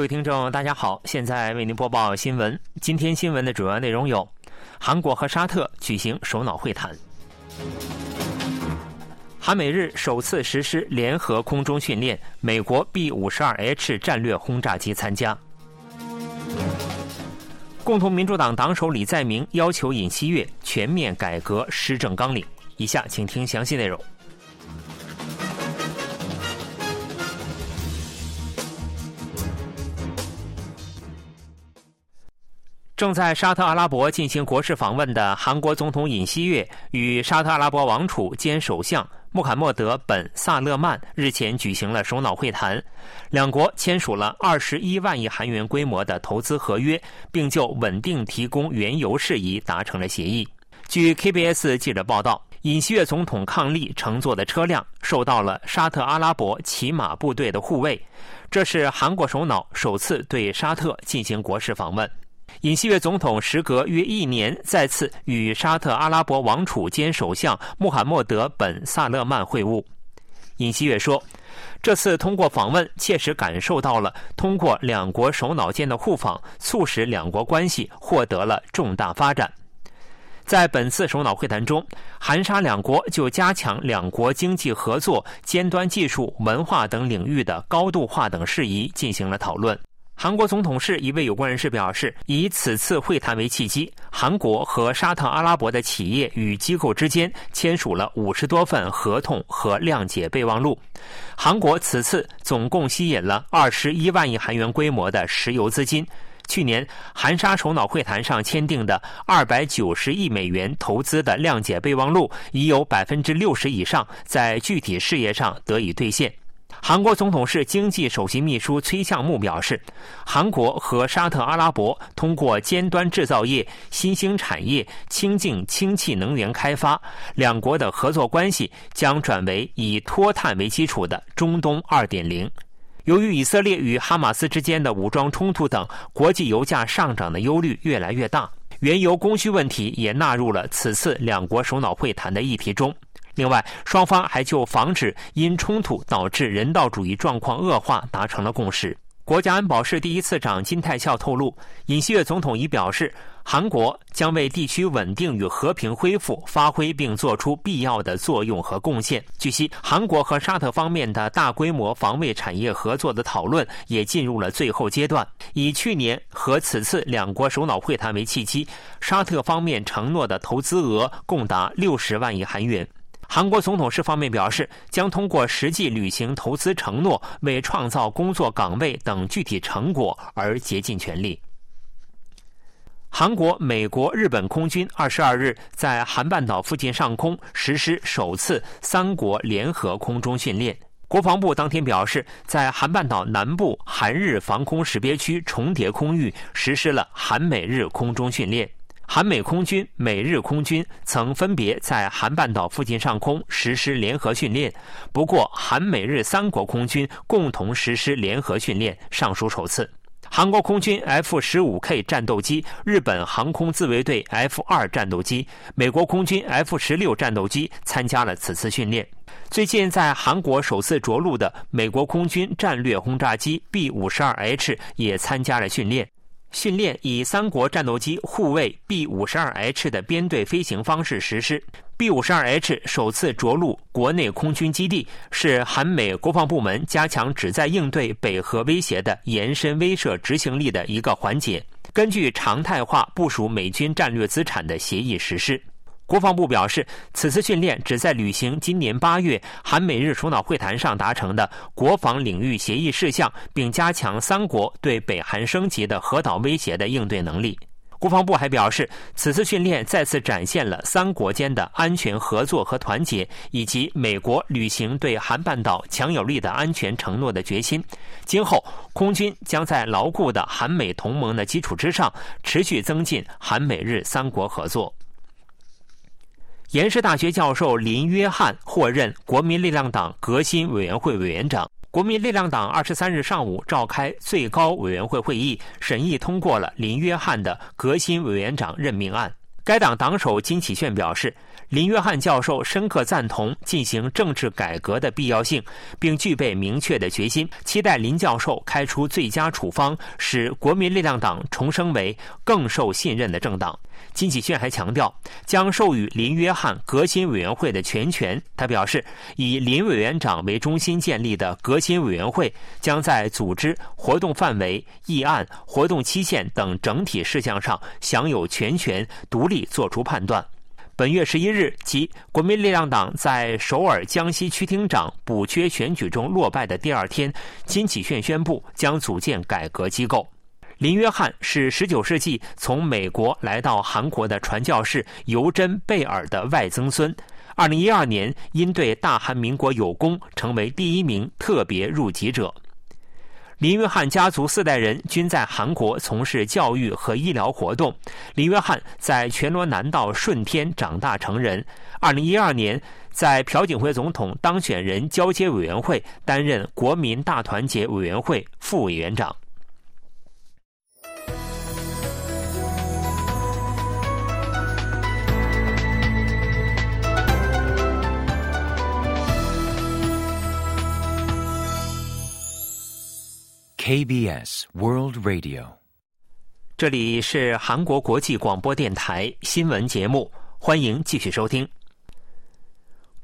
各位听众，大家好，现在为您播报新闻。今天新闻的主要内容有：韩国和沙特举行首脑会谈；韩美日首次实施联合空中训练，美国 B 五十二 H 战略轰炸机参加；共同民主党党首李在明要求尹锡悦全面改革施政纲领。以下请听详细内容。正在沙特阿拉伯进行国事访问的韩国总统尹锡悦与沙特阿拉伯王储兼首相穆罕默德·本·萨勒曼日前举行了首脑会谈，两国签署了二十一万亿韩元规模的投资合约，并就稳定提供原油事宜达成了协议。据 KBS 记者报道，尹锡悦总统伉俪乘坐的车辆受到了沙特阿拉伯骑马部队的护卫，这是韩国首脑首次对沙特进行国事访问。尹锡悦总统时隔约一年再次与沙特阿拉伯王储兼首相穆罕默德·本·萨勒曼会晤。尹锡悦说：“这次通过访问，切实感受到了通过两国首脑间的互访，促使两国关系获得了重大发展。”在本次首脑会谈中，韩沙两国就加强两国经济合作、尖端技术、文化等领域的高度化等事宜进行了讨论。韩国总统室一位有关人士表示，以此次会谈为契机，韩国和沙特阿拉伯的企业与机构之间签署了五十多份合同和谅解备忘录。韩国此次总共吸引了二十一万亿韩元规模的石油资金。去年韩沙首脑会谈上签订的二百九十亿美元投资的谅解备忘录，已有百分之六十以上在具体事业上得以兑现。韩国总统室经济首席秘书崔相木表示，韩国和沙特阿拉伯通过尖端制造业、新兴产业、清净氢气能源开发，两国的合作关系将转为以脱碳为基础的中东二点零。由于以色列与哈马斯之间的武装冲突等，国际油价上涨的忧虑越来越大，原油供需问题也纳入了此次两国首脑会谈的议题中。另外，双方还就防止因冲突导致人道主义状况恶化达成了共识。国家安保室第一次长金泰孝透露，尹锡悦总统已表示，韩国将为地区稳定与和平恢复发挥并做出必要的作用和贡献。据悉，韩国和沙特方面的大规模防卫产业合作的讨论也进入了最后阶段。以去年和此次两国首脑会谈为契机，沙特方面承诺的投资额共达六十万亿韩元。韩国总统室方面表示，将通过实际履行投资承诺，为创造工作岗位等具体成果而竭尽全力。韩国、美国、日本空军二十二日在韩半岛附近上空实施首次三国联合空中训练。国防部当天表示，在韩半岛南部韩日防空识别区重叠空域实施了韩美日空中训练。韩美空军、美日空军曾分别在韩半岛附近上空实施联合训练，不过韩美日三国空军共同实施联合训练尚属首次。韩国空军 F 十五 K 战斗机、日本航空自卫队 F 二战斗机、美国空军 F 十六战斗机参加了此次训练。最近在韩国首次着陆的美国空军战略轰炸机 B 五十二 H 也参加了训练。训练以三国战斗机护卫 B 五十二 H 的编队飞行方式实施。B 五十二 H 首次着陆国内空军基地，是韩美国防部门加强旨在应对北核威胁的延伸威慑执行力的一个环节。根据常态化部署美军战略资产的协议实施。国防部表示，此次训练旨在履行今年八月韩美日首脑会谈上达成的国防领域协议事项，并加强三国对北韩升级的核岛威胁的应对能力。国防部还表示，此次训练再次展现了三国间的安全合作和团结，以及美国履行对韩半岛强有力的安全承诺的决心。今后，空军将在牢固的韩美同盟的基础之上，持续增进韩美日三国合作。延世大学教授林约翰获任国民力量党革新委员会委员长。国民力量党二十三日上午召开最高委员会会议，审议通过了林约翰的革新委员长任命案。该党党首金启炫表示，林约翰教授深刻赞同进行政治改革的必要性，并具备明确的决心，期待林教授开出最佳处方，使国民力量党重生为更受信任的政党。金启炫还强调，将授予林约翰革新委员会的全权。他表示，以林委员长为中心建立的革新委员会，将在组织、活动范围、议案、活动期限等整体事项上享有全权，独立作出判断。本月十一日，即国民力量党在首尔江西区厅长补缺选举中落败的第二天，金启炫宣布将组建改革机构。林约翰是十九世纪从美国来到韩国的传教士尤真·贝尔的外曾孙。二零一二年，因对大韩民国有功，成为第一名特别入籍者。林约翰家族四代人均在韩国从事教育和医疗活动。林约翰在全罗南道顺天长大成人。二零一二年，在朴槿惠总统当选人交接委员会担任国民大团结委员会副委员长。KBS World Radio，这里是韩国国际广播电台新闻节目，欢迎继续收听。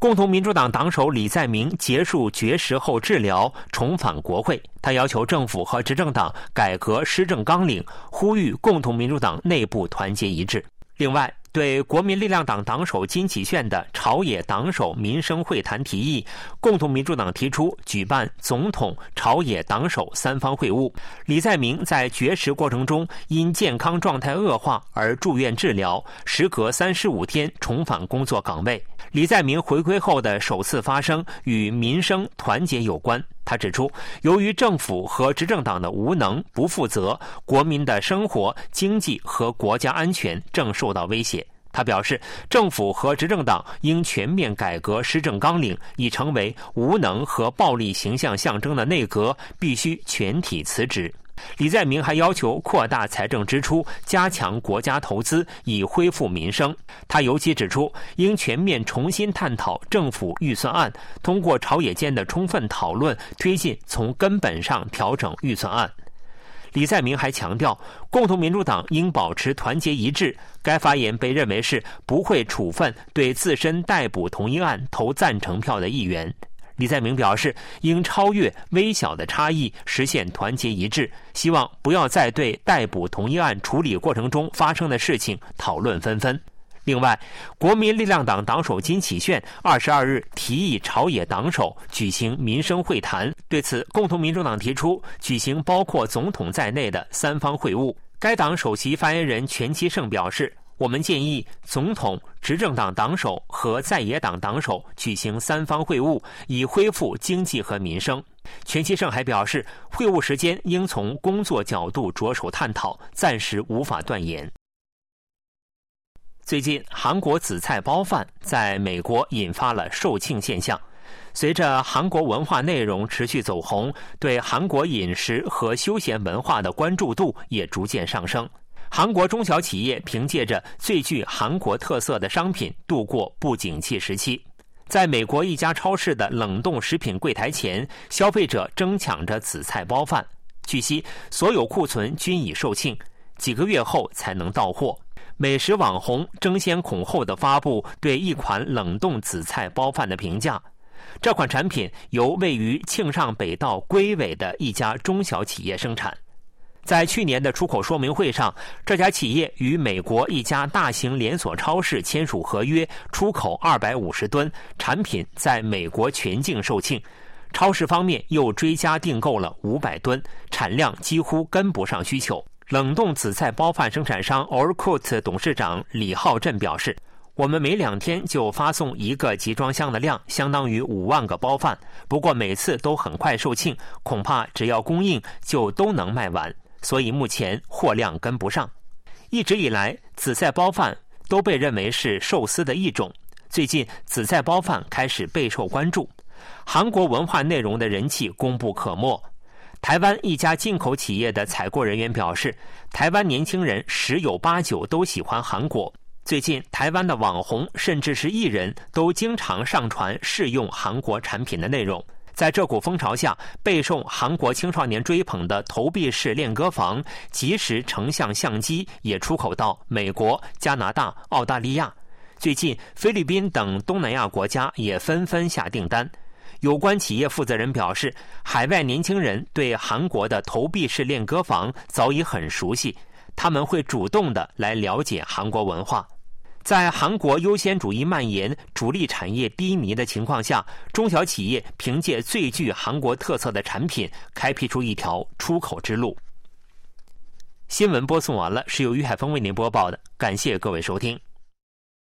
共同民主党党首李在明结束绝食后治疗，重返国会。他要求政府和执政党改革施政纲领，呼吁共同民主党内部团结一致。另外。对国民力量党党首金启炫的朝野党首民生会谈提议，共同民主党提出举办总统、朝野党首三方会晤。李在明在绝食过程中因健康状态恶化而住院治疗，时隔三十五天重返工作岗位。李在明回归后的首次发声与民生团结有关。他指出，由于政府和执政党的无能、不负责，国民的生活、经济和国家安全正受到威胁。他表示，政府和执政党应全面改革施政纲领，已成为无能和暴力形象象征的内阁必须全体辞职。李在明还要求扩大财政支出，加强国家投资，以恢复民生。他尤其指出，应全面重新探讨政府预算案，通过朝野间的充分讨论，推进从根本上调整预算案。李在明还强调，共同民主党应保持团结一致。该发言被认为是不会处分对自身逮捕同一案投赞成票的议员。李在明表示，应超越微小的差异，实现团结一致。希望不要再对逮捕同一案处理过程中发生的事情讨论纷纷。另外，国民力量党党首金启炫二十二日提议朝野党首举行民生会谈。对此，共同民主党提出举行包括总统在内的三方会晤。该党首席发言人全其胜表示。我们建议总统、执政党党首和在野党党首举行三方会晤，以恢复经济和民生。全期胜还表示，会晤时间应从工作角度着手探讨，暂时无法断言。最近，韩国紫菜包饭在美国引发了售罄现象。随着韩国文化内容持续走红，对韩国饮食和休闲文化的关注度也逐渐上升。韩国中小企业凭借着最具韩国特色的商品度过不景气时期。在美国一家超市的冷冻食品柜台前，消费者争抢着紫菜包饭。据悉，所有库存均已售罄，几个月后才能到货。美食网红争先恐后的发布对一款冷冻紫菜包饭的评价。这款产品由位于庆尚北道龟尾的一家中小企业生产。在去年的出口说明会上，这家企业与美国一家大型连锁超市签署合约，出口二百五十吨产品，在美国全境售罄。超市方面又追加订购了五百吨，产量几乎跟不上需求。冷冻紫菜包饭生产商 Orkut 董事长李浩振表示：“我们每两天就发送一个集装箱的量，相当于五万个包饭。不过每次都很快售罄，恐怕只要供应就都能卖完。”所以目前货量跟不上。一直以来，紫菜包饭都被认为是寿司的一种。最近，紫菜包饭开始备受关注。韩国文化内容的人气功不可没。台湾一家进口企业的采购人员表示，台湾年轻人十有八九都喜欢韩国。最近，台湾的网红甚至是艺人都经常上传试用韩国产品的内容。在这股风潮下，备受韩国青少年追捧的投币式练歌房即时成像相机也出口到美国、加拿大、澳大利亚。最近，菲律宾等东南亚国家也纷纷下订单。有关企业负责人表示，海外年轻人对韩国的投币式练歌房早已很熟悉，他们会主动的来了解韩国文化。在韩国优先主义蔓延、主力产业低迷的情况下，中小企业凭借最具韩国特色的产品，开辟出一条出口之路。新闻播送完了，是由于海峰为您播报的，感谢各位收听。